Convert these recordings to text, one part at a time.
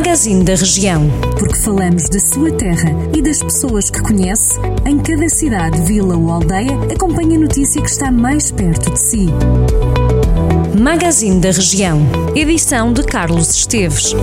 Magazine da Região. Porque falamos da sua terra e das pessoas que conhece, em cada cidade, vila ou aldeia, acompanhe a notícia que está mais perto de si. Magazine da Região. Edição de Carlos Esteves.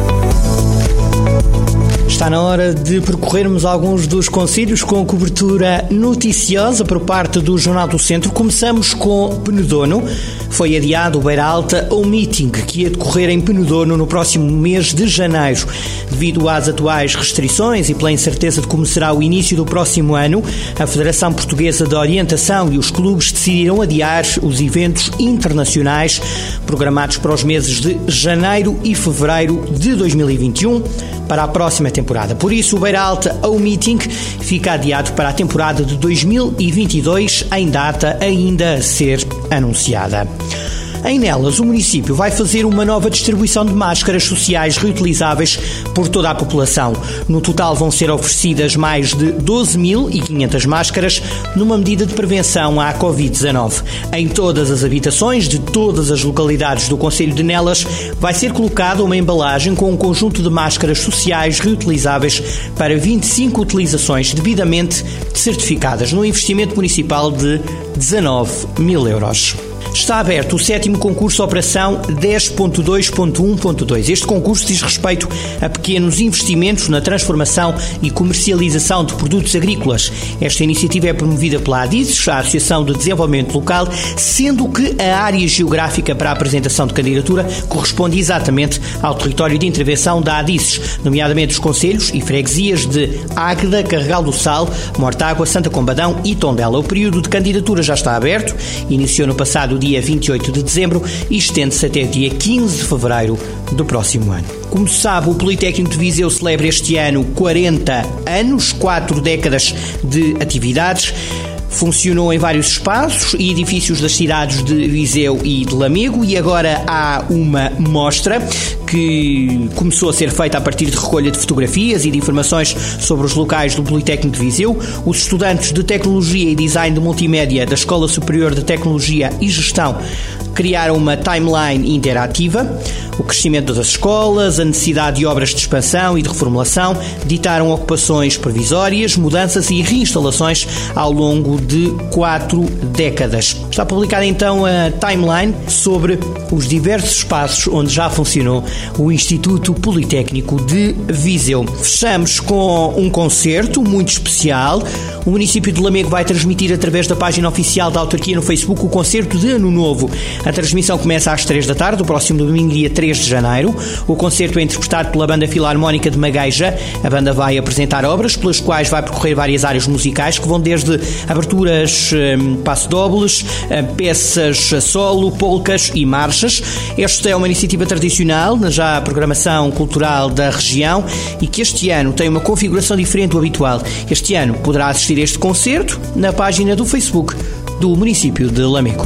Está na hora de percorrermos alguns dos conselhos com cobertura noticiosa por parte do Jornal do Centro. Começamos com Penedono. Foi adiado o Beira Alta ao meeting que ia decorrer em Penedono no próximo mês de janeiro. Devido às atuais restrições e pela incerteza de como será o início do próximo ano, a Federação Portuguesa de Orientação e os clubes decidiram adiar os eventos internacionais programados para os meses de janeiro e fevereiro de 2021 para a próxima temporada. Por isso, o Beira Alta ao Meeting fica adiado para a temporada de 2022, em data ainda a ser anunciada. Em Nelas, o município vai fazer uma nova distribuição de máscaras sociais reutilizáveis por toda a população. No total vão ser oferecidas mais de 12.500 máscaras numa medida de prevenção à Covid-19. Em todas as habitações de todas as localidades do Conselho de Nelas vai ser colocada uma embalagem com um conjunto de máscaras sociais reutilizáveis para 25 utilizações devidamente certificadas, num investimento municipal de 19 mil euros está aberto o sétimo concurso Operação 10.2.1.2. Este concurso diz respeito a pequenos investimentos na transformação e comercialização de produtos agrícolas. Esta iniciativa é promovida pela ADISES, a Associação de Desenvolvimento Local, sendo que a área geográfica para a apresentação de candidatura corresponde exatamente ao território de intervenção da ADISES, nomeadamente os conselhos e freguesias de Águeda, Carregal do Sal, Mortágua, Santa Combadão e Tondela. O período de candidatura já está aberto, iniciou no passado dia dia 28 de dezembro e estende-se até dia 15 de fevereiro do próximo ano. Como sabe, o Politécnico de Viseu celebra este ano 40 anos, quatro décadas de atividades. Funcionou em vários espaços e edifícios das cidades de Viseu e de Lamego e agora há uma mostra que começou a ser feita a partir de recolha de fotografias e de informações sobre os locais do Politécnico de Viseu. Os estudantes de Tecnologia e Design de Multimédia da Escola Superior de Tecnologia e Gestão criaram uma timeline interativa. O crescimento das escolas, a necessidade de obras de expansão e de reformulação ditaram ocupações provisórias, mudanças e reinstalações ao longo de quatro décadas. Está publicada então a timeline sobre os diversos espaços onde já funcionou o Instituto Politécnico de Viseu. Fechamos com um concerto muito especial. O município de Lamego vai transmitir através da página oficial da autarquia no Facebook o concerto de Ano Novo. A transmissão começa às 3 da tarde, do próximo domingo, dia 3 de janeiro. O concerto é interpretado pela Banda Filarmónica de Magaja. A banda vai apresentar obras pelas quais vai percorrer várias áreas musicais que vão desde aberturas, um, passo-dobles, hum, peças a solo, polcas e marchas. Esta é uma iniciativa tradicional na já programação cultural da região e que este ano tem uma configuração diferente do habitual. Este ano poderá assistir a este concerto na página do Facebook do município de Lamego.